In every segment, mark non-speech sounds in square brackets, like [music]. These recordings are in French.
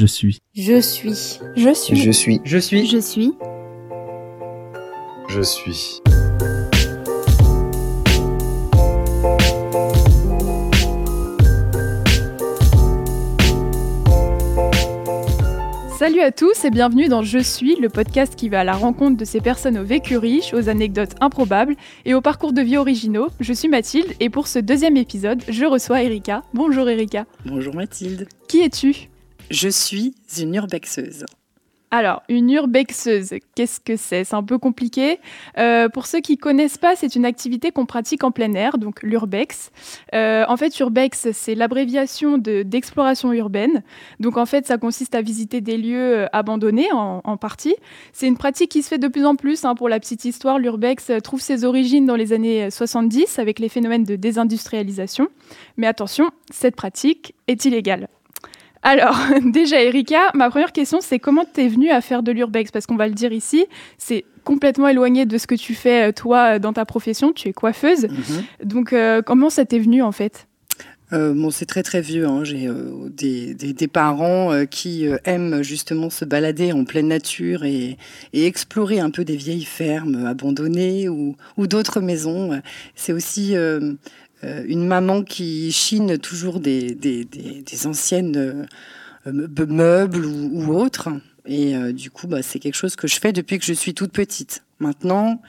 Je suis. Je suis. Je suis. Je suis. Je suis. Je suis. Je suis. Salut à tous et bienvenue dans Je suis, le podcast qui va à la rencontre de ces personnes au vécu riche, aux anecdotes improbables et aux parcours de vie originaux. Je suis Mathilde et pour ce deuxième épisode, je reçois Erika. Bonjour Erika. Bonjour Mathilde. Qui es-tu? Je suis une urbexeuse. Alors, une urbexeuse, qu'est-ce que c'est? C'est un peu compliqué. Euh, pour ceux qui connaissent pas, c'est une activité qu'on pratique en plein air, donc l'urbex. Euh, en fait, urbex, c'est l'abréviation d'exploration urbaine. Donc, en fait, ça consiste à visiter des lieux euh, abandonnés en, en partie. C'est une pratique qui se fait de plus en plus. Hein, pour la petite histoire, l'urbex trouve ses origines dans les années 70 avec les phénomènes de désindustrialisation. Mais attention, cette pratique est illégale. Alors, [laughs] déjà, Erika, ma première question, c'est comment tu es venue à faire de l'urbex? Parce qu'on va le dire ici, c'est complètement éloigné de ce que tu fais, euh, toi, dans ta profession. Tu es coiffeuse. Mhm. Donc, euh, comment ça t'est venu, en fait? Euh, bon, c'est très très vieux. hein. J'ai euh, des, des- des parents euh, qui euh, aiment justement se balader en pleine nature et, et explorer un peu des vieilles fermes abandonnées ou, ou d'autres maisons. C'est aussi euh, euh, une maman qui chine toujours des, des- des- des anciennes euh, me- meubles ou, ou autres. Et euh, du coup, bah, c'est quelque chose que je fais depuis que je suis toute petite. Maintenant,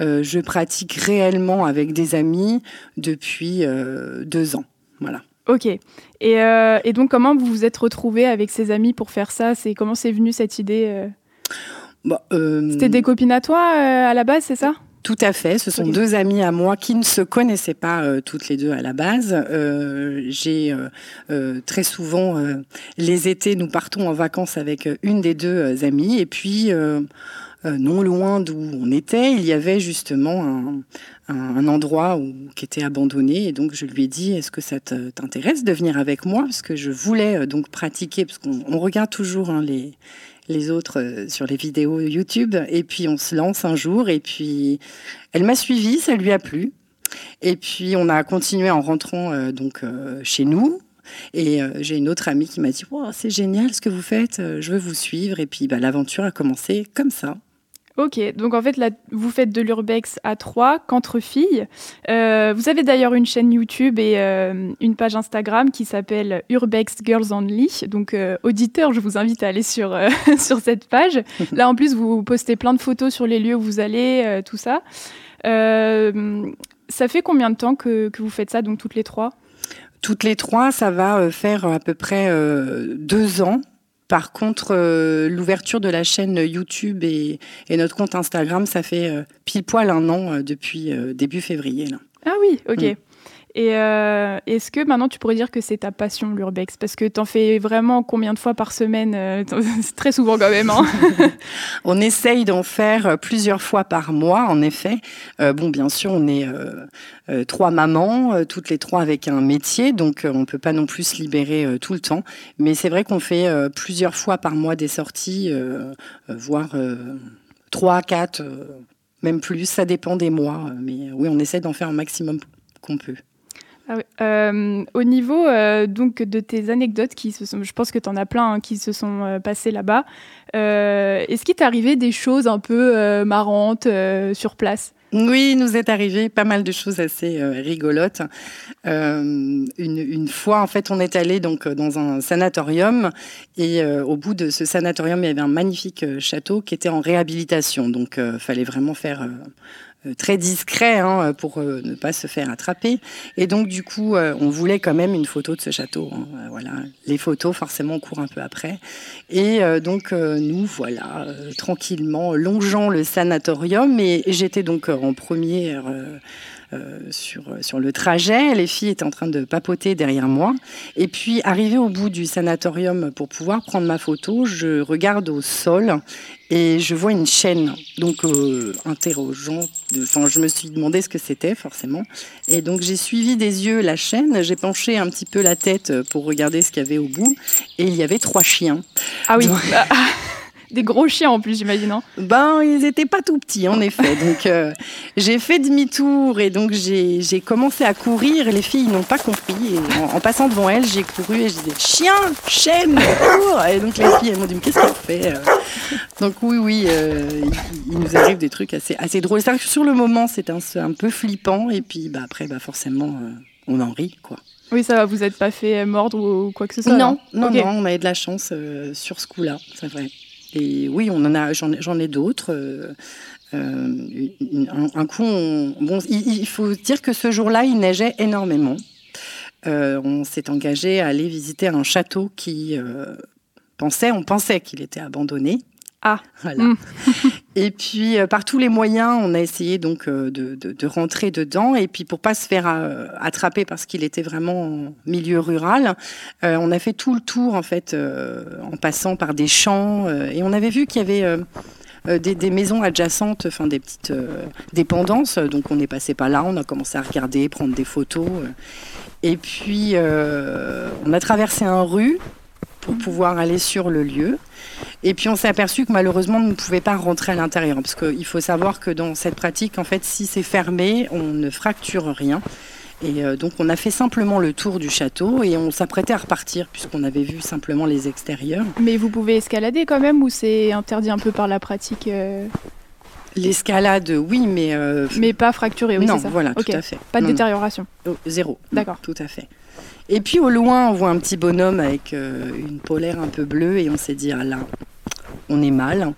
euh, je pratique réellement avec des amis depuis euh, deux ans. Voilà. Ok. Et, euh, et donc, comment vous vous êtes retrouvés avec ces amis pour faire ça? C'est Comment c'est venu cette idée euh? Bah, euh, C'était des copines à toi, euh, à la base, c'est ça? Tout à fait. Ce sont deux amies à moi qui ne se connaissaient pas euh, toutes les deux à la base. Euh, J'ai euh, euh, très souvent euh, les étés, nous partons en vacances avec une des deux amies et puis. non loin d'où on était, il y avait justement un, un- un endroit où, qui était abandonné. Et donc, je lui ai dit, est-ce que ça t'intéresse de venir avec moi? Parce que je voulais donc pratiquer, parce qu'on on regarde toujours hein, les, les autres euh, sur les vidéos YouTube. Et puis, on se lance un jour. Et puis, elle m'a suivi, ça lui a plu. Et puis, on a continué en rentrant euh, donc euh, chez nous. Et j'ai une autre amie qui m'a dit Wow, C'est génial ce que vous faites, je veux vous suivre. Et puis, bah, l'aventure a commencé comme ça. Ok, donc en fait, là, vous faites de l'urbex à trois, qu'entre filles. Euh, vous avez d'ailleurs une chaîne YouTube et euh, une page Instagram qui s'appelle Urbex Girls Only. Donc, euh, auditeurs, je vous invite à aller sur, euh, [laughs] sur cette page. [laughs] Là, en plus, vous postez plein de photos sur les lieux où vous allez, euh, tout ça. Euh, ça fait combien de temps que, que vous faites ça, donc toutes les trois? Toutes les trois, ça va faire à peu près euh, deux ans. Par contre, euh, l'ouverture de la chaîne YouTube et, et notre compte Instagram, ça fait euh, pile poil un an euh, depuis début février. Là. Ah oui, ok. Mm. Et euh, est-ce que maintenant tu pourrais dire que c'est ta passion l'urbex? Parce que t'en fais vraiment combien de fois par semaine? Euh, [laughs] très souvent quand même. Hein [laughs] On essaye d'en faire euh, plusieurs fois par mois, en effet. Bon, bien sûr, on est trois mamans, toutes les trois avec un métier, donc on peut pas non plus se libérer tout le temps. Mais c'est vrai qu'on fait plusieurs fois par mois des sorties, voire trois, quatre, même plus. Ça dépend des mois. Mais oui, on essaie d'en faire un maximum qu'on peut. Ah. Euh, au niveau euh, donc de tes anecdotes qui se sont, je pense que tu en as plein hein, qui se sont euh, passées là-bas. Est-ce qu'il t'est arrivé des choses un peu marrantes sur place? Oui, il nous est arrivé pas mal de choses assez rigolotes. Une, fois, en fait, on est allé donc dans un sanatorium et au bout de ce sanatorium, il y avait un magnifique château qui était en réhabilitation. Donc, il fallait vraiment faire très discret hein, pour euh, ne pas se faire attraper. Et donc, du coup, euh, on voulait quand même une photo de ce château. hein. Euh, Voilà, les photos, forcément, court un peu après. Et euh, donc, euh, nous, voilà, euh, tranquillement, longeant le sanatorium. Et j'étais donc euh, en première euh, euh, sur, sur le trajet. Les filles étaient en train de papoter derrière moi. Et puis, arrivé au bout du sanatorium pour pouvoir prendre ma photo, je regarde au sol et je vois une chaîne. Donc, euh, interrogeant. Enfin, je me suis demandé ce que c'était, forcément. Et donc, j'ai suivi des yeux la chaîne. J'ai penché un petit peu la tête pour regarder ce qu'il y avait au bout. Et il y avait trois chiens. Ah oui. Donc-. [laughs] Des gros chiens en plus, j'imagine. Hein. ben, ils n'étaient pas tout petits, en effet. [laughs] Donc, euh, j'ai fait demi-tour et donc j'ai commencé à courir. Et les filles n'ont pas compris. Et en, passant devant elles, j'ai couru et je disais chien, chaîne, cours Et donc, les filles, elles m'ont dit mais qu'est-ce qu'elle fait euh? Donc, oui, oui, euh, il, nous arrive des trucs assez, assez drôles. Que sur le moment, c'est un, un, peu flippant. Et puis, bah, après, bah, forcément, on en rit, quoi. Oui, ça va, vous n'êtes pas fait mordre ou quoi que ce soit Non, non, non, on a eu de la chance sur ce coup-là, c'est vrai. Et oui, on en a, j'en ai d'autres. Euh, euh, un, coup, il, faut dire que ce jour-là, il neigeait énormément. Euh, on s'est engagé à aller visiter un château qui pensait, on pensait qu'il était abandonné. Ah, voilà. Hmm. [laughs] et puis euh, par tous les moyens, on a essayé donc euh, de, rentrer dedans. Et puis pour pas se faire euh, attraper parce qu'il était vraiment en milieu rural, on a fait tout le tour en fait en passant par des champs. et on avait vu qu'il y avait des, maisons adjacentes, enfin des petites dépendances. Donc on est passé par là, on a commencé à regarder, prendre des photos. et puis on a traversé un rue pour pouvoir aller sur le lieu. Et puis on s'est aperçu que malheureusement on ne pouvait pas rentrer à l'intérieur parce qu'il faut savoir que dans cette pratique, en fait, si c'est fermé, on ne fracture rien. Et euh, donc on a fait simplement le tour du château et on s'apprêtait à repartir puisqu'on avait vu simplement les extérieurs. Mais vous pouvez escalader quand même ou c'est interdit un peu par la pratique euh? L'escalade, oui, mais... Euh, mais pas fracturé, oui, ça voilà, tout à fait. Pas de détérioration oh, Zéro. D'accord. Tout à fait. Et puis au loin, on voit un petit bonhomme avec euh, une polaire un peu bleue et on s'est dit, ah là, on est mal.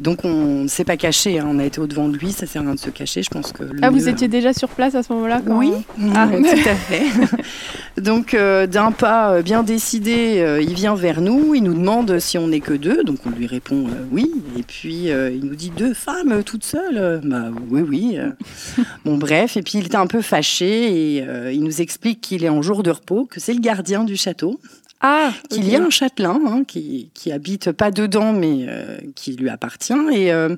donc on ne s'est pas caché, hein. on a été au-devant de lui, ça sert à rien de se cacher, je pense que... ah, vous étiez déjà sur place à ce moment-là Oui, ah. [laughs] tout à fait. [laughs] donc euh, d'un pas euh, bien décidé, euh, il vient vers nous, il nous demande si on n'est que deux, donc on lui répond oui, et puis il nous dit deux femmes toutes seules? Bah oui, oui. [laughs] bon bref, et puis il était un peu fâché et il nous explique qu'il est en jour de repos, que c'est le gardien du château. Ah, qu'il y a un châtelain hein, qui, qui habite pas dedans, mais euh, qui lui appartient, et, euh,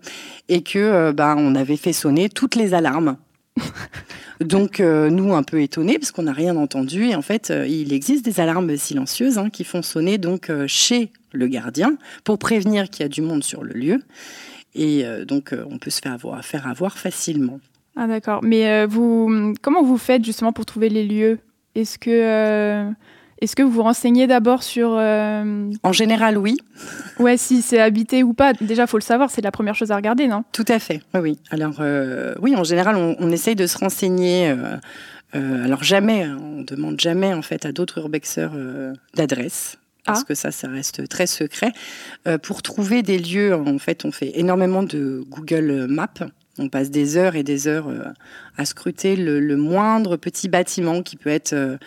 et que euh, bah, on avait fait sonner toutes les alarmes. [laughs] Donc nous un peu étonnés parce qu'on n'a rien entendu et en fait il existe des alarmes silencieuses hein, qui font sonner donc chez le gardien pour prévenir qu'il y a du monde sur le lieu et donc on peut se faire avoir, faire avoir facilement. Ah d'accord. Mais vous comment vous faites justement pour trouver les lieux? Est-ce que est-ce que vous vous renseignez d'abord sur... Euh, en général, oui. Ouais, si c'est habité ou pas. Déjà, faut le savoir, c'est la première chose à regarder, non? Tout à fait, oui. oui. Alors, euh, oui, en général, on, essaye de se renseigner. Euh, alors, jamais, hein, on demande jamais, en fait, à d'autres urbexeurs d'adresse parce ah. que ça, ça reste très secret. pour trouver des lieux, en fait, on fait énormément de Google Maps. On passe des heures et des heures à scruter le, le moindre petit bâtiment qui peut être euh,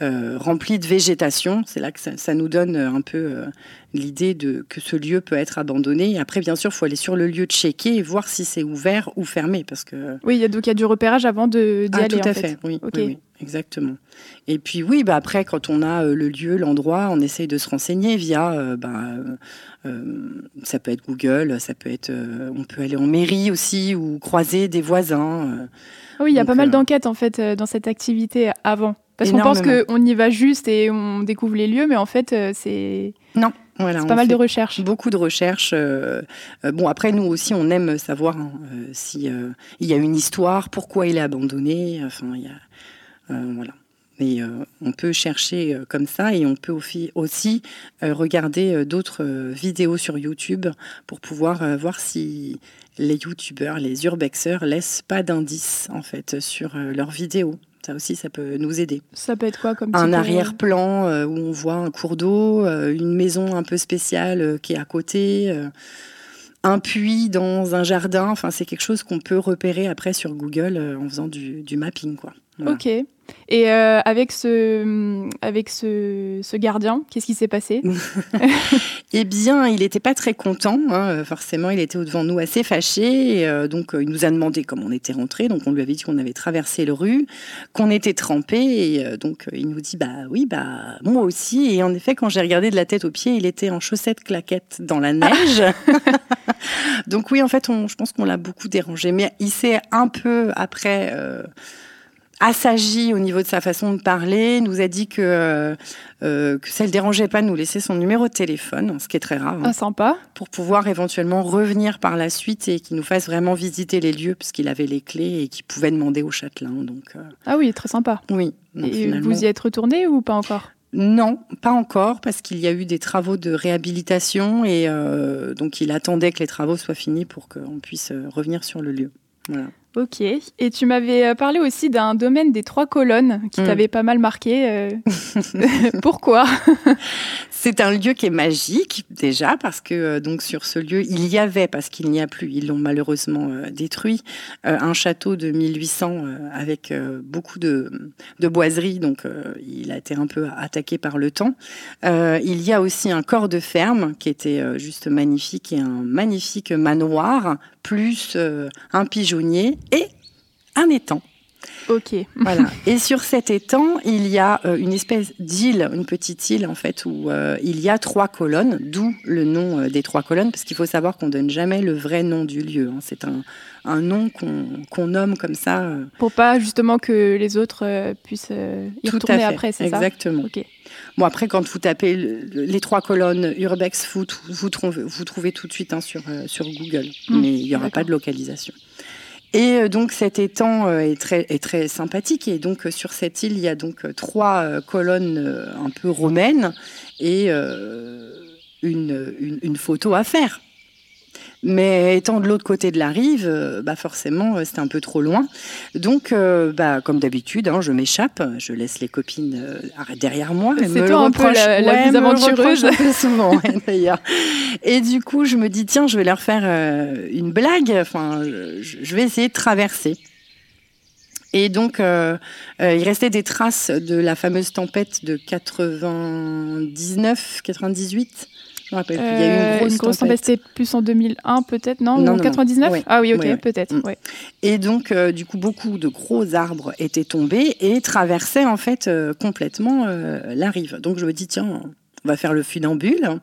rempli de végétation. C'est là que ça, nous donne euh, un peu euh, l'idée de que ce lieu peut être abandonné. Et après, bien sûr, il faut aller sur le lieu, checker et voir si c'est ouvert ou fermé. Parce que... Oui, donc il y a du repérage avant d'y ah, aller. Tout à fait, Oui, oui, exactement. Et puis oui, bah, après, quand on a le lieu, l'endroit, on essaye de se renseigner via... Bah, ça peut être Google, ça peut être... on peut aller en mairie aussi ou croiser des voisins. oui, il y a pas mal d'enquêtes en fait dans cette activité avant. Parce qu'on pense qu'on y va juste et on découvre les lieux, mais en fait, euh, c'est. Non. Voilà, c'est pas mal de recherches. Beaucoup de recherches. Euh, euh, bon, après, nous aussi, on aime savoir hein, si il y a une histoire, pourquoi il est abandonné. Enfin, il y a, voilà. Mais on peut chercher comme ça et on peut aussi regarder d'autres vidéos sur YouTube pour pouvoir voir si les YouTubeurs, les urbexeurs laissent pas d'indices en fait sur leurs vidéos. Ça aussi, ça peut nous aider. Ça peut être quoi comme Un arrière-plan euh, où on voit un cours d'eau, euh, une maison un peu spéciale euh, qui est à côté, un puits dans un jardin. Enfin, c'est quelque chose qu'on peut repérer après sur Google en faisant du, du mapping, quoi. Ok. Et euh, avec ce, avec ce, ce gardien, qu'est-ce qui s'est passé [laughs] [laughs] Eh bien, il n'était pas très content. Hein. Forcément, il était au-devant de nous assez fâché. Et, euh, donc, il nous a demandé comment on était rentré. Donc, on lui avait dit qu'on avait traversé le rue, qu'on était trempé. Et euh, donc, il nous dit Bah oui, bah moi aussi. Et en effet, quand j'ai regardé de la tête aux pieds, il était en chaussettes claquettes dans la neige. [laughs] donc, oui, en fait, on, je pense qu'on l'a beaucoup dérangé. Mais il s'est un peu après assagi au niveau de sa façon de parler, nous a dit que, euh, que ça ne le dérangeait pas de nous laisser son numéro de téléphone, ce qui est très rare. Hein, ah, sympa. Pour pouvoir éventuellement revenir par la suite et qu'il nous fasse vraiment visiter les lieux, puisqu'il avait les clés et qu'il pouvait demander au châtelain. Donc, Ah oui, très sympa. Oui. et vous y êtes retourné ou pas encore? Non, pas encore, parce qu'il y a eu des travaux de réhabilitation et euh, donc il attendait que les travaux soient finis pour qu'on puisse euh, revenir sur le lieu. Ok. Et tu m'avais euh, parlé aussi d'un domaine des trois colonnes qui mm. t'avait pas mal marqué. [laughs] [laughs] Pourquoi? C'est un lieu qui est magique déjà parce que euh, donc sur ce lieu il y avait parce qu'il n'y a plus, ils l'ont malheureusement euh, détruit, euh, un château de 1800 avec beaucoup de, de boiseries donc il a été un peu attaqué par le temps. il y a aussi un corps de ferme qui était juste magnifique et un magnifique manoir plus un pigeonnier et un étang. Ok. Voilà. [laughs] Et sur cet étang, il y a euh, une espèce d'île, une petite île en fait, où euh, il y a trois colonnes, d'où le nom euh, des trois colonnes, parce qu'il faut savoir qu'on donne jamais le vrai nom du lieu. Hein. C'est un, un, nom qu'on nomme comme ça. Pour pas justement que les autres puissent y Tout retourner après, c'est ça? Exactement. Ok. Bon, après, quand vous tapez les trois colonnes Urbex Food, vous, trouvez, vous trouvez tout de suite hein, sur, sur Google, hmm. mais il n'y aura pas de localisation. Et euh, donc cet étang euh, est très, est très sympathique. Et donc euh, sur cette île, il y a donc trois colonnes un peu romaines et une, une, photo à faire. Mais étant de l'autre côté de la rive, euh, bah forcément, euh, c'était un peu trop loin. Donc, euh, bah, comme d'habitude, hein, je m'échappe, je laisse les copines derrière moi. C'est toi un peu la, la plus aventureuse. souvent, [laughs] d'ailleurs. Et du coup, je me dis, tiens, je vais leur faire une blague. Enfin, je, vais essayer de traverser. Et donc, il restait des traces de la fameuse tempête de 99, 98 il y a eu une grosse, une grosse tempête. C'était plus en 2001 peut-être, non, non, 99 Ah oui, ok, peut-être. Mm. Et donc, euh, du coup, beaucoup de gros arbres étaient tombés et traversaient en fait euh, complètement euh, la rive. Donc, je me dis, tiens, on va faire le funambule.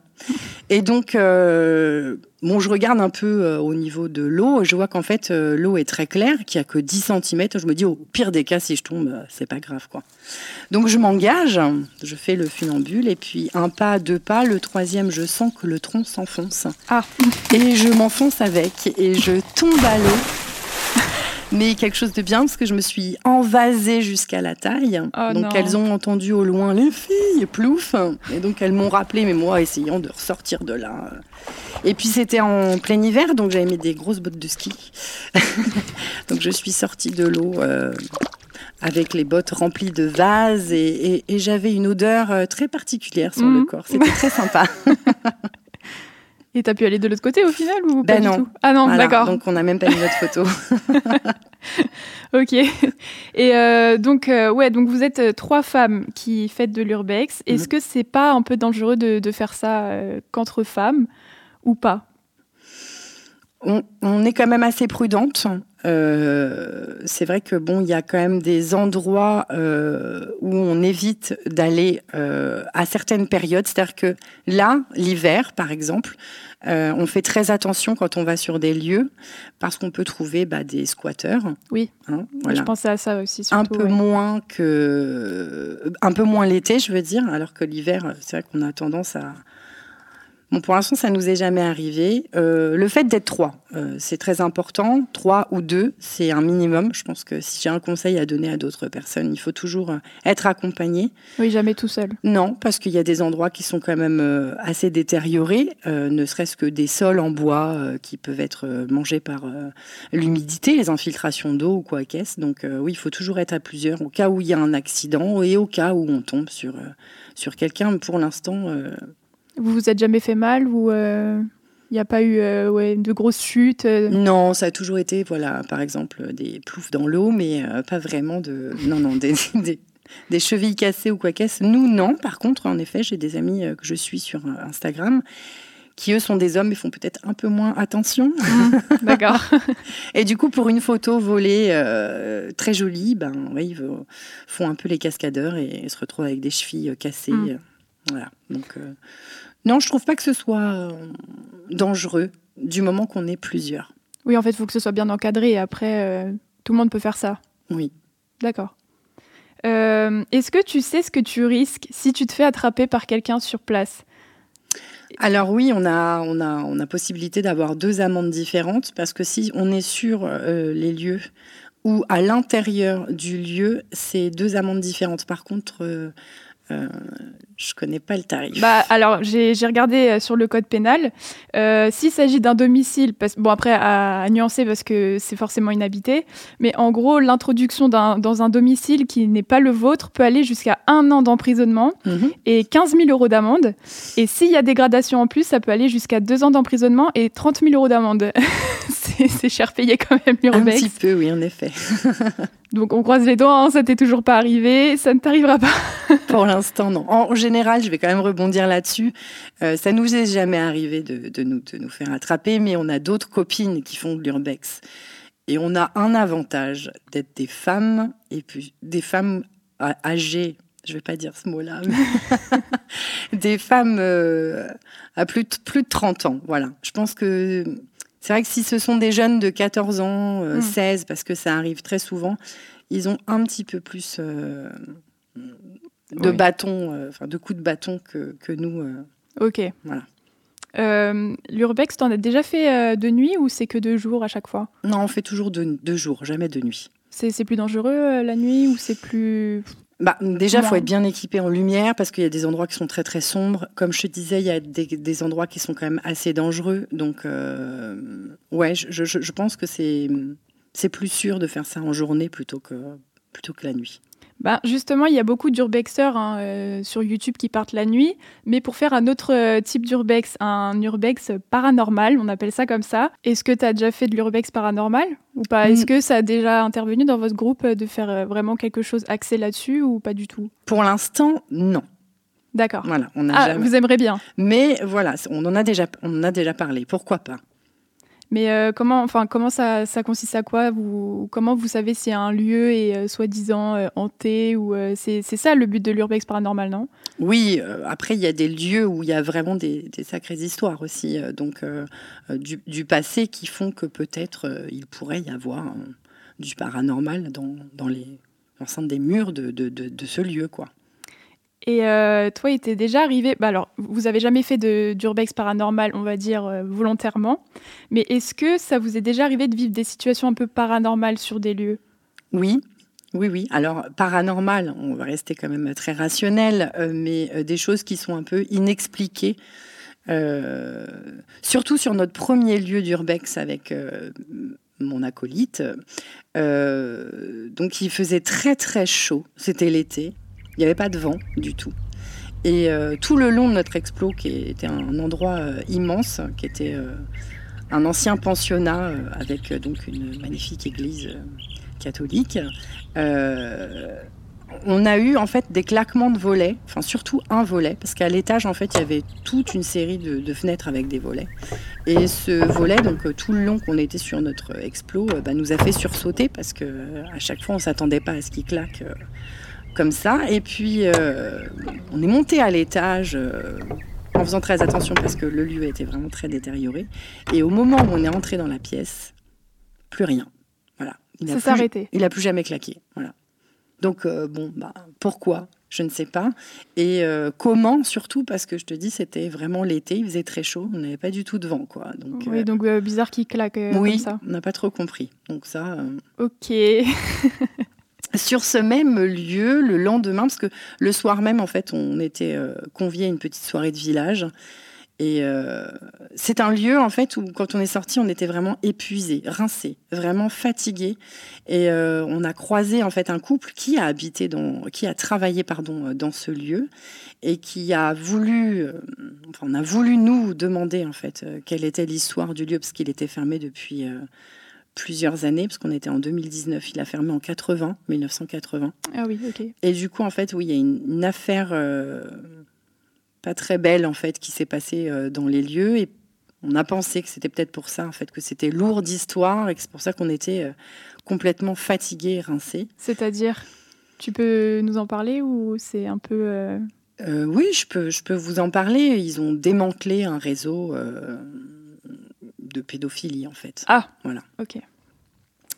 Et donc, euh, bon, je regarde un peu euh, au niveau de l'eau. Je vois qu'en fait, euh, l'eau est très claire, qu'il n'y a que 10 cm. Je me dis, au pire des cas, si je tombe, c'est pas grave, quoi. Donc, je m'engage, je fais le funambule, et puis un pas, deux pas, le troisième, je sens que le tronc s'enfonce. Ah. Et je m'enfonce avec, et je tombe à l'eau mais quelque chose de bien parce que je me suis envasée jusqu'à la taille. Oh donc elles ont entendu au loin les filles, plouf. Et donc elles m'ont rappelé, mais moi essayant de ressortir de là. Et puis c'était en plein hiver, donc j'avais mis des grosses bottes de ski. [laughs] donc je suis sortie de l'eau. Euh, avec les bottes remplies de vases et, j'avais une odeur euh, très particulière sur le mhm. corps. C'était très sympa. [laughs] Et t'as pu aller de l'autre côté au final ou ben pas non. du tout? Ah non, d'accord. Donc on n'a même pas mis notre photo. [laughs] [laughs] ok. Et euh, donc euh, ouais, donc vous êtes euh, trois femmes qui faites de l'urbex. Est-ce mhm. que c'est pas un peu dangereux de, de faire ça qu'entre femmes ou pas? On, on, est quand même assez prudente. c'est vrai que bon, il y a quand même des endroits où on évite d'aller à certaines périodes. C'est-à-dire que là, l'hiver, par exemple, euh, on fait très attention quand on va sur des lieux parce qu'on peut trouver bah, des squatteurs. Oui. Hein, je pensais à ça aussi. un peu moins que, un peu moins l'été, je veux dire, alors que l'hiver, c'est vrai qu'on a tendance à, Bon, pour l'instant, ça nous est jamais arrivé. Euh, le fait d'être trois, euh, c'est très important. Trois ou deux, c'est un minimum. Je pense que si j'ai un conseil à donner à d'autres personnes, il faut toujours euh, être accompagné. Oui, jamais tout seul. Non, parce qu'il y a des endroits qui sont quand même assez détériorés, ne serait-ce que des sols en bois qui peuvent être mangés par l'humidité, les infiltrations d'eau ou quoi qu'est-ce. Donc oui, il faut toujours être à plusieurs au cas où il y a un accident et au cas où on tombe sur, sur quelqu'un. Pour l'instant, vous vous êtes jamais fait mal ou il euh, n'y a pas eu euh, ouais, de grosses chutes euh? Non, ça a toujours été, voilà, par exemple, des ploufs dans l'eau, mais pas vraiment de. Non, non, des, [laughs] des, chevilles cassées ou quoi qu'est-ce. Nous, non. Par contre, en effet, j'ai des amis que je suis sur Instagram qui eux sont des hommes et font peut-être un peu moins attention. Mmh, d'accord. [laughs] [laughs] et du coup, pour une photo volée très jolie, ben, ils font un peu les cascadeurs et, se retrouvent avec des chevilles cassées. Mmh. Voilà. Donc, non, je trouve pas que ce soit euh, dangereux du moment qu'on est plusieurs. Oui, en fait, il faut que ce soit bien encadré et après, euh, tout le monde peut faire ça. Oui. D'accord. Est-ce que tu sais ce que tu risques si tu te fais attraper par quelqu'un sur place? Alors oui, on a, on a, on a possibilité d'avoir deux amendes différentes parce que si on est sur les lieux ou à l'intérieur du lieu, c'est deux amendes différentes. Par contre, euh, je connais pas le tarif. Bah, alors, j'ai regardé euh, sur le code pénal. Euh, S'il s'agit d'un domicile, parce, bon, après, à, nuancer parce que c'est forcément inhabité, mais en gros, l'introduction dans un domicile qui n'est pas le vôtre peut aller jusqu'à un an d'emprisonnement mhm. et 15 000 euros d'amende. Et s'il y a dégradation en plus, ça peut aller jusqu'à deux ans d'emprisonnement et 30 000 euros d'amende. [laughs] [laughs] c'est cher payé quand même, l'urbex. Un petit peu, oui, en effet. [laughs] Donc on croise les doigts, hein, ça t'est toujours pas arrivé, ça ne t'arrivera pas. [laughs] Pour l'instant, non. En général, je vais quand même rebondir là-dessus. Euh, ça nous est jamais arrivé de, nous, de nous faire attraper, mais on a d'autres copines qui font de l'urbex. Et on a un avantage d'être des femmes, et puis des femmes âgées, je vais pas dire ce mot-là, des femmes euh, à plus de, plus de 30 ans. Voilà. Je pense que c'est vrai que si ce sont des jeunes de 14 ans, 16, euh, mm. parce que ça arrive très souvent, ils ont un petit peu plus euh, de bâtons, euh, enfin de coups de bâton que, que nous. ok. Voilà. L'urbex, t'en as déjà fait de nuit ou c'est que de jour à chaque fois? Non, on fait toujours de, de jour, jamais de nuit. C'est plus dangereux la nuit ou c'est plus bah, déjà, il faut être bien équipé en lumière parce qu'il y a des endroits qui sont très très sombres. Comme je te disais, il y a des, endroits qui sont quand même assez dangereux. Donc, euh, ouais, je, je, pense que c'est c'est plus sûr de faire ça en journée plutôt que plutôt que la nuit. Bah, justement, il y a beaucoup d'urbexeurs hein, euh, sur YouTube qui partent la nuit, mais pour faire un autre euh, type d'urbex, un urbex paranormal, on appelle ça comme ça. Est-ce que tu as déjà fait de l'urbex paranormal ou pas? Est-ce mm. que ça a déjà intervenu dans votre groupe de faire euh, vraiment quelque chose axé là-dessus ou pas du tout? Pour l'instant, non. D'accord. Voilà, on a ah, vous aimeriez bien. Mais voilà, on en a déjà, on en a déjà parlé. Pourquoi pas? Mais euh, comment, enfin, comment ça, consiste à quoi? Comment vous savez si un lieu est euh, soi-disant euh, hanté ou c'est, ça le but de l'urbex paranormal, non? Oui. après, il y a des lieux où il y a vraiment des, sacrées histoires aussi, donc du, passé qui font que peut-être il pourrait y avoir du paranormal dans, l'enceinte des murs de, de ce lieu, quoi. Et euh, toi, il t'est déjà arrivé. Bah alors, vous avez jamais fait d'urbex paranormal, on va dire euh, volontairement. Mais est-ce que ça vous est déjà arrivé de vivre des situations un peu paranormales sur des lieux? Oui. Oui, oui. Alors, paranormal, on va rester quand même très rationnel, euh, mais des choses qui sont un peu inexpliquées. surtout sur notre premier lieu d'urbex avec mon acolyte. donc, il faisait très, très chaud. C'était l'été. Il n'y avait pas de vent du tout. Et euh, tout le long de notre explo, qui était un endroit euh, immense, qui était euh, un ancien pensionnat avec donc une magnifique église catholique, on a eu en fait des claquements de volets, enfin surtout un volet, parce qu'à l'étage en fait il y avait toute une série de, fenêtres avec des volets. Et ce volet, donc tout le long qu'on était sur notre explo, bah, nous a fait sursauter parce que à chaque fois on s'attendait pas à ce qu'il claque comme ça. Et puis, euh, on est monté à l'étage euh, en faisant très attention parce que le lieu était vraiment très détérioré. Et au moment où on est entré dans la pièce, plus rien. Voilà. Il Ça s'est arrêté. Il n'a plus jamais claqué. Voilà. Donc, euh, bon, bah, pourquoi? Je ne sais pas. Et comment, surtout parce que je te dis, c'était vraiment l'été, il faisait très chaud, on n'avait pas du tout de vent, quoi. Donc, oui, donc bizarre qu'il claque oui, comme ça. on n'a pas trop compris. Donc ça. Ok. [laughs] sur ce même lieu le lendemain, parce que le soir même, en fait, on était euh, conviés à une petite soirée de village. Et euh, c'est un lieu, en fait, où quand on est sorti, on était vraiment épuisé, rincé, vraiment fatigué. Et euh, on a croisé, en fait, un couple qui a habité dans, qui a travaillé, pardon, dans ce lieu et qui a voulu, enfin, on a voulu nous demander, en fait, quelle était l'histoire du lieu, parce qu'il était fermé depuis plusieurs années, parce qu'on était en 2019, il a fermé en 80, 1980. Ah oui, ok. Et du coup, en fait, oui, il y a une, affaire euh, pas très belle, en fait, qui s'est passée euh, dans les lieux. Et on a pensé que c'était peut-être pour ça, en fait, que c'était lourd d'histoire et que c'est pour ça qu'on était euh, complètement fatigué et rincé. C'est-à-dire, tu peux nous en parler ou c'est un peu... oui, je peux, je peux vous en parler. Ils ont démantelé un réseau de pédophilie en fait. Ah, voilà. Ok.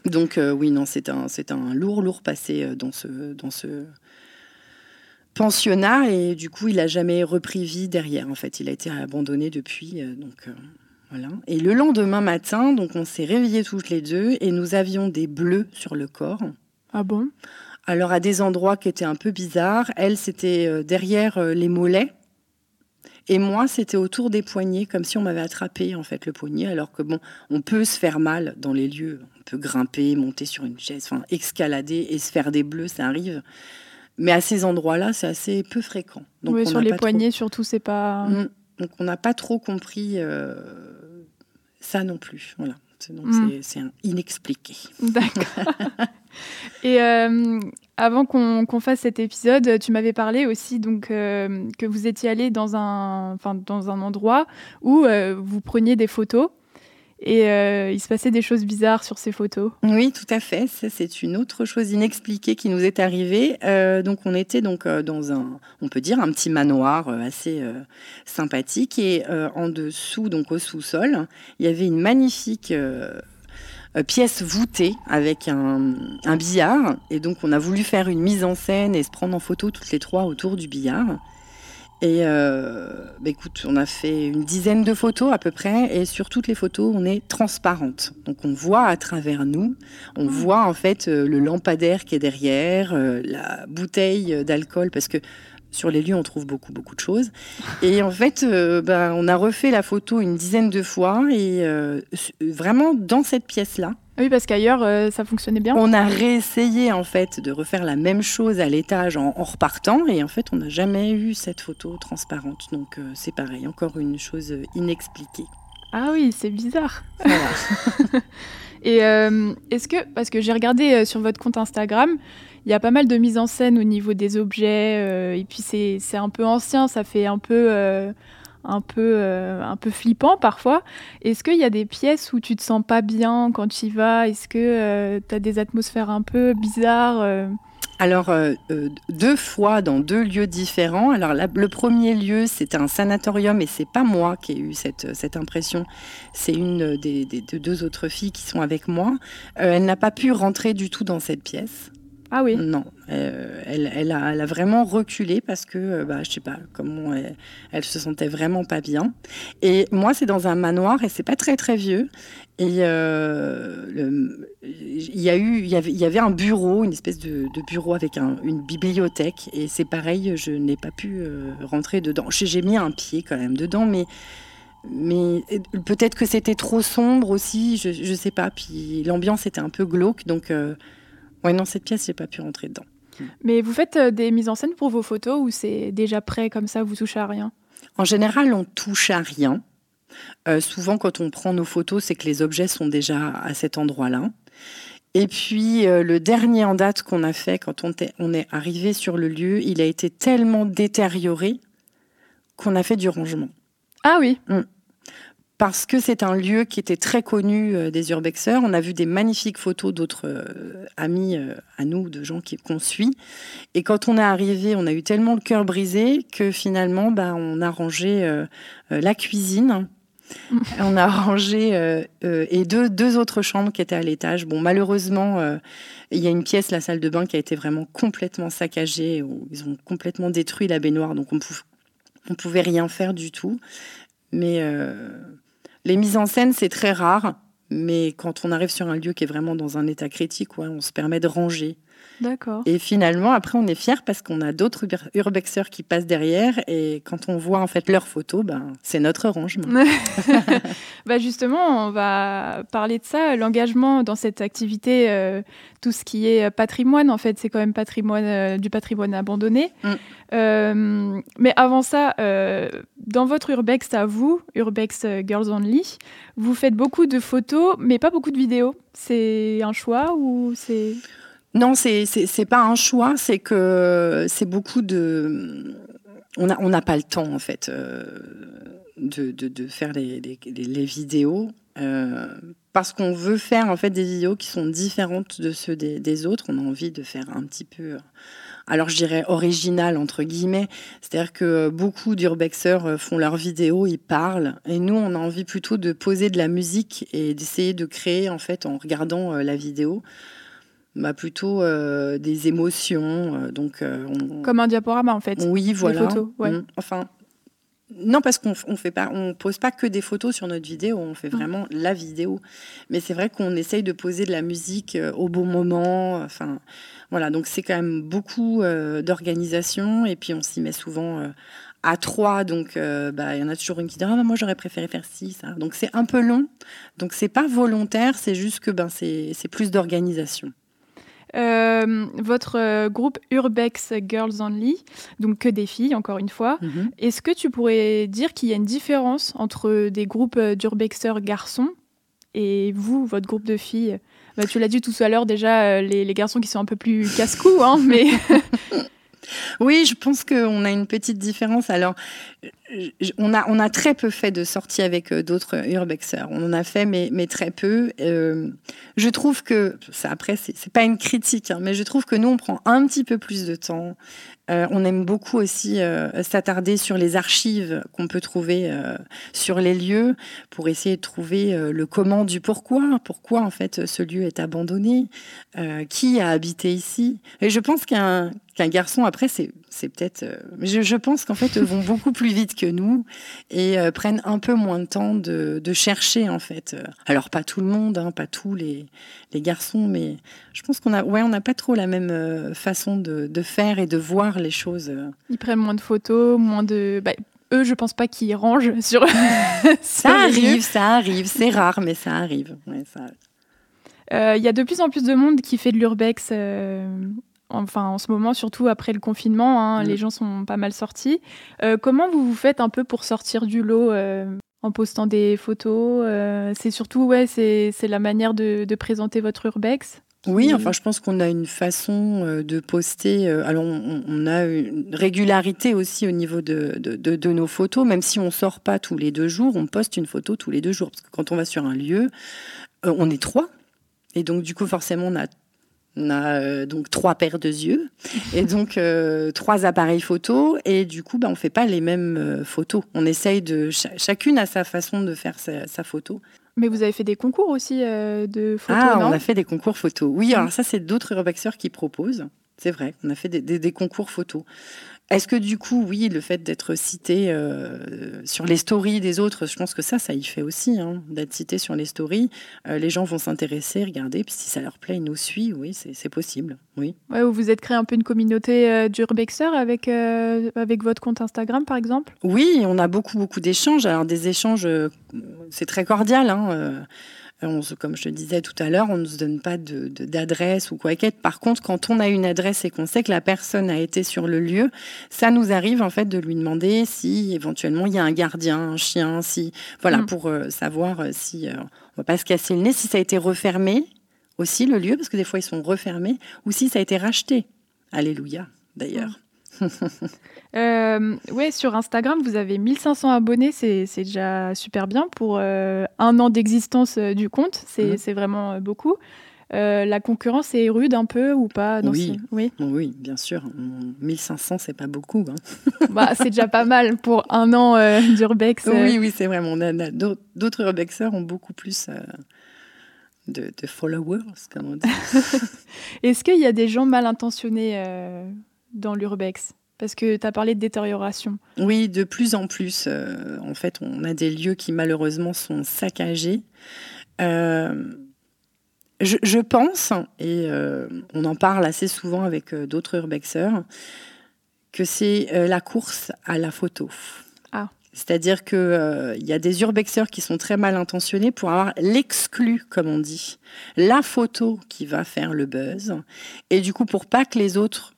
Donc oui, non, c'est un, c'est un lourd, lourd passé dans ce, dans ce pensionnat et du coup, il a jamais repris vie derrière. En fait, il a été abandonné depuis. donc voilà. Et le lendemain matin, donc on s'est réveillés toutes les deux et nous avions des bleus sur le corps. Ah bon? Alors à des endroits qui étaient un peu bizarres. Elle, c'était derrière les mollets. Et moi, c'était autour des poignets, comme si on m'avait attrapé en fait le poignet, alors que bon, on peut se faire mal dans les lieux, on peut grimper, monter sur une chaise, enfin escalader et se faire des bleus, ça arrive. Mais à ces endroits-là, c'est assez peu fréquent. Donc oui, sur les poignets, surtout, c'est pas. Mmh. Donc on n'a pas trop compris euh, ça non plus. Voilà. Donc mmh. c'est inexpliqué. D'accord. [laughs] Et euh, avant qu'on fasse cet épisode, tu m'avais parlé aussi donc euh, que vous étiez allé dans un, dans un endroit où euh, vous preniez des photos et il se passait des choses bizarres sur ces photos. Oui, tout à fait. C'est une autre chose inexpliquée qui nous est arrivée. donc, on était donc dans un, on peut dire, un petit manoir assez sympathique et en dessous, donc au sous-sol, il y avait une magnifique euh, pièce voûtée avec un, billard. Et donc, on a voulu faire une mise en scène et se prendre en photo toutes les trois autour du billard. Et euh, bah, écoute, on a fait une dizaine de photos à peu près, et sur toutes les photos, on est transparente. Donc on voit à travers nous, on ah. voit en fait euh, le lampadaire qui est derrière, la bouteille d'alcool, parce que sur les lieux, on trouve beaucoup, beaucoup de choses. Et en fait, euh, ben, on a refait la photo une dizaine de fois et euh, vraiment dans cette pièce-là. Oui, parce qu'ailleurs, euh, ça fonctionnait bien. On a réessayé en fait de refaire la même chose à l'étage en, repartant et en fait, on n'a jamais eu cette photo transparente. Donc c'est pareil, encore une chose inexpliquée. Ah oui, c'est bizarre. [laughs] et est-ce que, parce que j'ai regardé sur votre compte Instagram, il y a pas mal de mise en scène au niveau des objets. Euh, et puis c'est un peu ancien, ça fait un peu, euh, un peu, euh, un peu flippant parfois. Est-ce qu'il y a des pièces où tu te sens pas bien quand tu y vas? Est-ce que tu as des atmosphères un peu bizarres alors, deux fois dans deux lieux différents. Alors, le premier lieu, c'était un sanatorium et c'est pas moi qui ai eu cette, cette impression. C'est une des, deux autres filles qui sont avec moi. elle n'a pas pu rentrer du tout dans cette pièce. Ah oui Non, euh, elle, a, vraiment reculé parce que, euh, bah, je sais pas, comment elle, se sentait vraiment pas bien. Et moi, c'est dans un manoir et c'est pas très très vieux. Et euh, il y a eu, il y avait, un bureau, une espèce de, bureau avec une bibliothèque. Et c'est pareil, je n'ai pas pu rentrer dedans. J'ai mis un pied quand même dedans, mais mais peut-être que c'était trop sombre aussi, je, ne sais pas. Puis l'ambiance était un peu glauque, donc oui, non, cette pièce, j'ai pas pu rentrer dedans. Mais vous faites euh, des mises en scène pour vos photos ou c'est déjà prêt comme ça, vous touchez à rien? En général, on touche à rien. Euh, souvent, quand on prend nos photos, c'est que les objets sont déjà à cet endroit-là. Et puis, euh, le dernier en date qu'on a fait, quand on, on est arrivé sur le lieu, il a été tellement détérioré qu'on a fait du rangement. Ah oui. Mm parce que c'est un lieu qui était très connu euh, des urbexeurs. On a vu des magnifiques photos d'autres euh, amis euh, à nous, de gens qu'on suit. Et quand on est arrivé, on a eu tellement le cœur brisé que finalement, bah, on a rangé la cuisine. [laughs] on a rangé et deux, deux autres chambres qui étaient à l'étage. Bon, malheureusement, il y a une pièce, la salle de bain, qui a été vraiment complètement saccagée. Ils ont complètement détruit la baignoire, donc on ne pouvait rien faire du tout. Mais les mises en scène, c'est très rare, mais quand on arrive sur un lieu qui est vraiment dans un état critique, on se permet de ranger. D'accord. Et finalement, après, on est fier parce qu'on a d'autres urbexeurs qui passent derrière et quand on voit en fait leurs photos, ben, c'est notre rangement. [laughs] [laughs] bah justement, on va parler de ça, l'engagement dans cette activité, euh, tout ce qui est patrimoine, en fait, c'est quand même patrimoine, euh, du patrimoine abandonné. Mm. Euh, mais avant ça, dans votre urbex à vous, Urbex Girls Only, vous faites beaucoup de photos, mais pas beaucoup de vidéos. C'est un choix ou c'est... Non, c'est c'est pas un choix, c'est que c'est beaucoup de. On n'a on pas le temps en fait euh, de, de, faire les, les, vidéos euh, parce qu'on veut faire en fait des vidéos qui sont différentes de ceux des, autres. On a envie de faire un petit peu alors je dirais original entre guillemets, c'est-à-dire que beaucoup d'urbexeurs font leurs vidéos, ils parlent, et nous on a envie plutôt de poser de la musique et d'essayer de créer en fait en regardant la vidéo. Bah plutôt des émotions donc comme un diaporama en fait oui voilà photos, ouais. Mmh. enfin non, parce qu'on on fait pas, on pose pas que des photos sur notre vidéo, on fait mm. vraiment la vidéo. Mais c'est vrai qu'on essaye de poser de la musique euh, au bon moment. Enfin, voilà. Donc c'est quand même beaucoup euh, d'organisation et puis on s'y met souvent euh, à trois. Donc bah, il y en a toujours une qui dit ah, bah, moi j'aurais préféré faire ci, ça. Donc c'est un peu long. Donc c'est pas volontaire, c'est juste que ben c'est plus d'organisation. Euh, votre euh, groupe Urbex Girls Only, donc que des filles, encore une fois. Mhm. Est-ce que tu pourrais dire qu'il y a une différence entre des groupes euh, d'urbexeurs garçons et vous, votre groupe de filles? Bah, Tu l'as dit tout à l'heure déjà, les, garçons qui sont un peu plus casse-cou, hein, mais [laughs] Oui, je pense qu'on a une petite différence. Alors, on a, on a très peu fait de sorties avec euh, d'autres urbexeurs. On en a fait, mais, mais très peu. Euh, je trouve que, ça, après, c'est pas une critique, hein, mais je trouve que nous, on prend un petit peu plus de temps. Euh, on aime beaucoup aussi s'attarder sur les archives qu'on peut trouver sur les lieux pour essayer de trouver le comment du pourquoi. Pourquoi, en fait, ce lieu est abandonné? Qui a habité ici? Et je pense qu'un garçon, après, c'est, peut-être. Je, je, pense qu'en fait, vont beaucoup plus vite que nous et euh, prennent un peu moins de temps de, de, chercher, en fait. Alors, pas tout le monde, hein, pas tous les, les, garçons, mais je pense qu'on a, ouais, on n'a pas trop la même euh, façon de, de, faire et de voir les choses. Ils prennent moins de photos, moins de. Bah, eux, je pense pas qu'ils rangent [laughs] sur. [laughs] ça arrive, ça arrive. C'est rare, mais ça arrive. Ouais, Il y a de plus en plus de monde qui fait de l'urbex enfin en ce moment, surtout après le confinement, hein, mm. les gens sont pas mal sortis. Euh, comment vous vous faites un peu pour sortir du lot euh, en postant des photos euh, C'est surtout, ouais, c'est la manière de, présenter votre urbex? Oui, enfin, je pense qu'on a une façon de poster. alors, on, a une régularité aussi au niveau de, de, nos photos, même si on sort pas tous les deux jours, on poste une photo tous les deux jours. Parce que quand on va sur un lieu, on est trois. Et donc, du coup, forcément, on a on a euh, donc trois paires de yeux et donc euh, trois appareils photo et du coup bah, on fait pas les mêmes euh, photos. On essaye de chacune a sa façon de faire sa, photo. Mais vous avez fait des concours aussi de photos Ah, on a fait des concours photos. Oui, alors ça c'est d'autres urbexeurs qui proposent. C'est vrai, on a fait des, des concours photos. Est-ce que du coup, oui, le fait d'être cité euh, sur les stories des autres, je pense que ça, ça y fait aussi, hein, d'être cité sur les stories. Euh, les gens vont s'intéresser, regarder, puis si ça leur plaît, ils nous suivent, oui, c'est possible, oui. Ouais, vous êtes créé un peu une communauté euh, d'urbexeurs avec, avec votre compte Instagram, par exemple? Oui, on a beaucoup, beaucoup d'échanges. Alors, des échanges, c'est très cordial, hein, comme je te disais tout à l'heure, on ne se donne pas d'adresse ou quoi qu'être. Par contre, quand on a une adresse et qu'on sait que la personne a été sur le lieu, ça nous arrive en fait de lui demander si éventuellement il y a un gardien, un chien, si voilà mm. pour euh, savoir euh, si euh, on va pas se casser le nez, si ça a été refermé aussi le lieu parce que des fois ils sont refermés ou si ça a été racheté. Alléluia d'ailleurs. [laughs] Euh, ouais, sur Instagram, vous avez 1500 abonnés, c'est déjà super bien pour euh, un an d'existence euh, du compte, c'est mhm. vraiment beaucoup. la concurrence est rude un peu ou pas oui. oui. oui, bien sûr. 1500, c'est pas beaucoup. Hein. [laughs] bah, c'est déjà pas mal pour un an d'urbex. Oui, oui, c'est vrai. D'autres urbexeurs ont beaucoup plus de, de, followers, comme on dit. [laughs] Est-ce qu'il y a des gens mal intentionnés dans l'urbex parce que tu as parlé de détérioration. Oui, de plus en plus. Euh, en fait, on a des lieux qui malheureusement sont saccagés. Euh, je, pense, et euh, on en parle assez souvent avec d'autres urbexeurs, que c'est la course à la photo. Ah. C'est-à-dire qu'il il y a des urbexeurs qui sont très mal intentionnés pour avoir l'exclu, comme on dit, la photo qui va faire le buzz. Et du coup, pour pas que les autres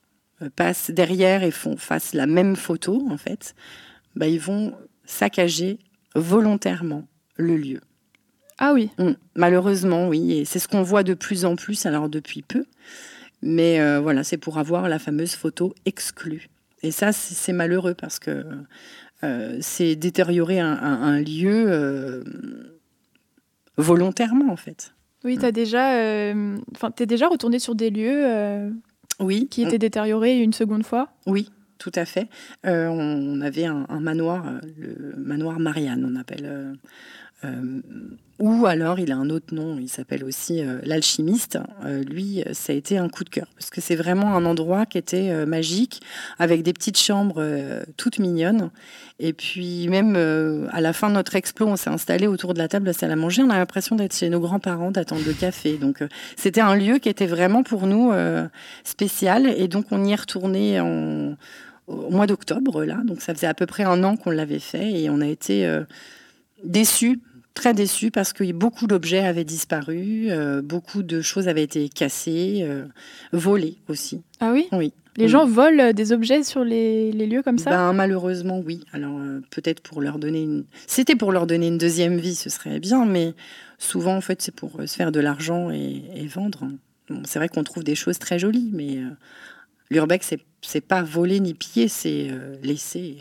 passent derrière et font face la même photo, en fait, bah, ils vont saccager volontairement le lieu. Ah oui. Mmh. Malheureusement, oui. Et c'est ce qu'on voit de plus en plus, alors depuis peu. Mais euh, voilà, c'est pour avoir la fameuse photo exclue. Et ça, c'est malheureux parce que euh, c'est détériorer un, lieu volontairement, en fait. Oui, tu as déjà, enfin, es déjà retourné sur des lieux Oui. Qui était détérioré une seconde fois? Oui, tout à fait. on avait un, manoir, le manoir Marianne, on appelle euh, ou alors il a un autre nom, il s'appelle aussi euh, l'alchimiste. Euh, lui, ça a été un coup de cœur parce que c'est vraiment un endroit qui était magique avec des petites chambres toutes mignonnes. Et puis même à la fin de notre explo, on s'est installé autour de la table la salle à manger. On a l'impression d'être chez nos grands-parents, d'attendre le café. Donc c'était un lieu qui était vraiment pour nous spécial. Et donc on y est retourné au mois d'octobre là. Donc ça faisait à peu près un an qu'on l'avait fait et on a été déçus très déçu parce que beaucoup d'objets avaient disparu, euh, beaucoup de choses avaient été cassées, euh, volées aussi. Ah oui? Oui. Les gens volent des objets sur les, lieux comme ça? Ben, Malheureusement, oui. Alors euh, peut-être pour leur donner une... C'était pour leur donner une deuxième vie, ce serait bien, mais souvent, en fait, c'est pour se faire de l'argent et, vendre. c'est vrai qu'on trouve des choses très jolies, mais l'urbex, c'est pas voler ni piller, c'est laisser...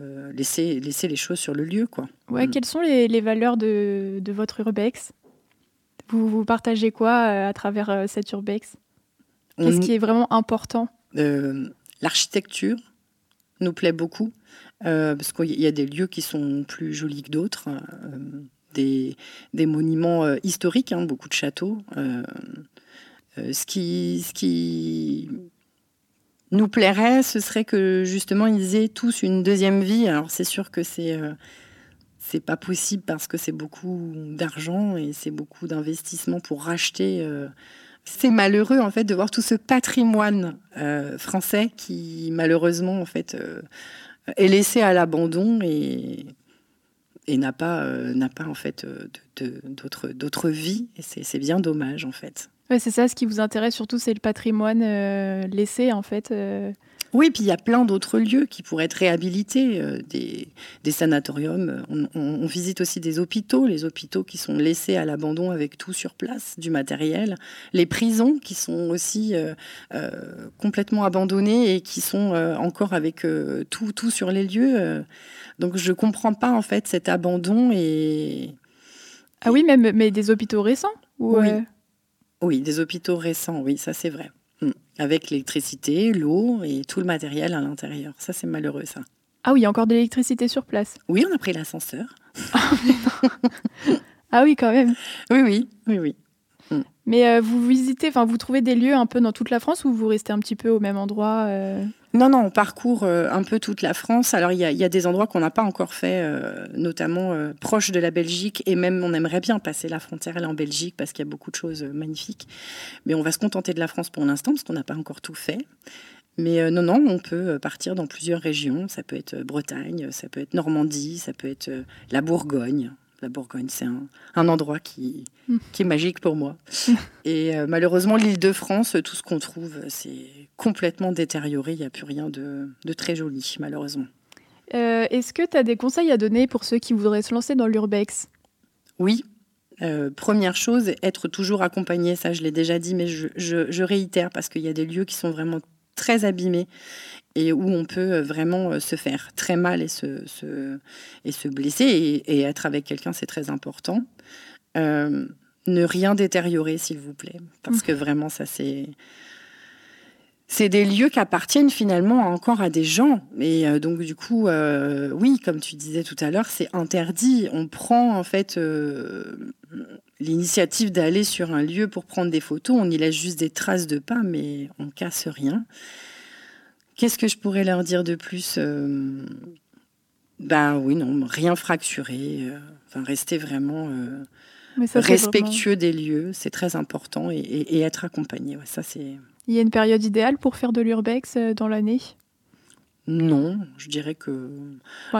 Euh, laisser, laisser les choses sur le lieu. Quoi. Ouais, mm. Quelles sont les, valeurs de, de, votre urbex? Vous, vous, partagez quoi euh, à travers euh, cette urbex? Qu'est-ce qui est vraiment important? L'architecture nous plaît beaucoup, parce qu'il y a des lieux qui sont plus jolis que d'autres. Des, des, monuments historiques, hein, beaucoup de châteaux. ce, qui, ce qui nous plairait, ce serait que justement ils aient tous une deuxième vie. Alors c'est sûr que c'est euh, c'est pas possible parce que c'est beaucoup d'argent et c'est beaucoup d'investissement pour racheter. Euh. C'est malheureux en fait de voir tout ce patrimoine euh, français qui malheureusement en fait est laissé à l'abandon et et n'a pas n'a pas en fait d'autres d'autres vies et c'est bien dommage en fait c'est ça, ce qui vous intéresse surtout, c'est le patrimoine euh, laissé en fait. Euh. Oui, puis il y a plein d'autres lieux qui pourraient être réhabilités, euh, des, sanatoriums. On, visite aussi des hôpitaux, les hôpitaux qui sont laissés à l'abandon avec tout sur place, du matériel. Les prisons qui sont aussi complètement abandonnées et qui sont encore avec tout, tout sur les lieux. donc je comprends pas en fait cet abandon et... Ah oui, même mais des hôpitaux récents oui. Oui, des hôpitaux récents, oui, ça c'est vrai. Hmm. Avec l'électricité, l'eau et tout le matériel à l'intérieur. Ça c'est malheureux ça. Ah oui, il y a encore de l'électricité sur place. Oui, on a pris l'ascenseur. [laughs] ah oui, quand même. Oui, oui, oui, oui. Hmm. Mais euh, vous visitez, enfin, vous trouvez des lieux un peu dans toute la France ou vous restez un petit peu au même endroit euh? Non, non, on parcourt euh, un peu toute la France. Alors, il y a, des endroits qu'on n'a pas encore fait, euh, notamment euh, proches de la Belgique, et même on aimerait bien passer la frontière en Belgique parce qu'il y a beaucoup de choses magnifiques. Mais on va se contenter de la France pour l'instant parce qu'on n'a pas encore tout fait. Mais non, non, on peut partir dans plusieurs régions. Ça peut être Bretagne, ça peut être Normandie, ça peut être la Bourgogne. La Bourgogne, c'est un, endroit qui, hmm. qui, est magique pour moi. [laughs] Et euh, malheureusement, l'île de France, tout ce qu'on trouve, c'est complètement détérioré. Il n'y a plus rien de, très joli, malheureusement. Euh, est-ce que tu as des conseils à donner pour ceux qui voudraient se lancer dans l'urbex? Oui. Euh, première chose, être toujours accompagné. Ça, je l'ai déjà dit, mais je, je réitère parce qu'il y a des lieux qui sont vraiment très abîmés et où on peut euh, vraiment euh, se faire très mal et se, et se blesser. Et, être avec quelqu'un, c'est très important. Euh, ne rien détériorer, s'il vous plaît, parce que vraiment, ça, c'est... C'est des lieux qui appartiennent finalement encore à des gens. Et donc, du coup, oui, comme tu disais tout à l'heure, c'est interdit. On prend en fait l'initiative d'aller sur un lieu pour prendre des photos. On y laisse juste des traces de pas, mais on casse rien. Qu'est-ce que je pourrais leur dire de plus euh, Ben oui, non, rien fracturer. Euh, enfin, rester vraiment euh, respectueux des lieux, c'est très important, et, être accompagné. ça, c'est. Il y a une période idéale pour faire de l'urbex dans l'année? Non, je dirais que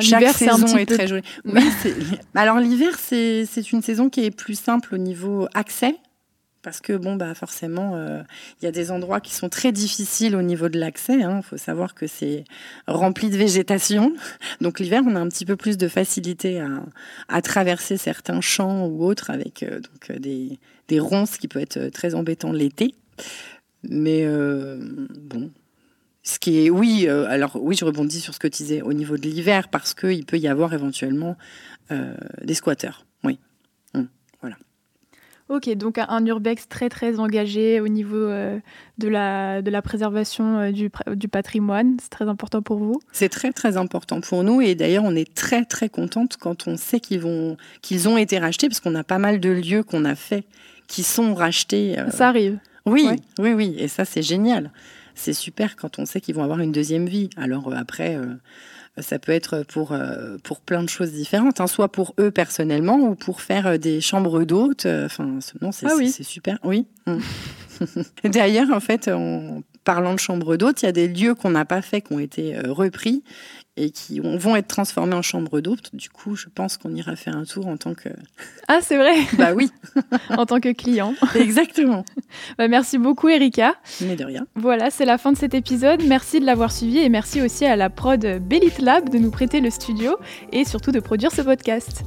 chaque saison est, très jolie. [laughs] alors l'hiver, c'est une saison qui est plus simple au niveau accès. Parce que bon, bah forcément, euh, il y a des endroits qui sont très difficiles au niveau de l'accès. Il hein. faut savoir que c'est rempli de végétation. [laughs] Donc l'hiver, on a un petit peu plus de facilité à, traverser certains champs ou autres avec euh, donc, euh, des, des, ronces qui peut être très embêtant l'été. Mais bon, ce qui est, oui, alors oui, je rebondis sur ce que tu disais au niveau de l'hiver parce qu'il peut y avoir éventuellement des squatteurs. Oui. Ok, donc un urbex très très engagé au niveau euh, de, la, de la préservation euh, du, du patrimoine, c'est très important pour vous? C'est très très important pour nous et d'ailleurs on est très très contente quand on sait qu'ils vont qu'ils ont été rachetés parce qu'on a pas mal de lieux qu'on a fait qui sont rachetés. Euh. Ça arrive. Oui, oui, oui, et ça c'est génial. C'est super quand on sait qu'ils vont avoir une deuxième vie. Alors après ça peut être pour, euh, pour plein de choses différentes, hein, soit pour eux personnellement ou pour faire euh, des chambres d'hôtes. Euh, enfin, non, c'est ah oui. super. Oui. Mm. [laughs] D'ailleurs, en fait, en parlant de chambres d'hôtes, il y a des lieux qu'on n'a pas fait qui ont été repris et qui vont être transformés en chambre d'hôtes. Du coup, je pense qu'on ira faire un tour en tant que. Ah, c'est vrai [laughs] Bah oui [laughs] En tant que client. Exactement. [laughs] Bah, merci beaucoup, Erika. Mais de rien. Voilà, c'est la fin de cet épisode. Merci de l'avoir suivi et merci aussi à la prod Bellit Lab de nous prêter le studio et surtout de produire ce podcast.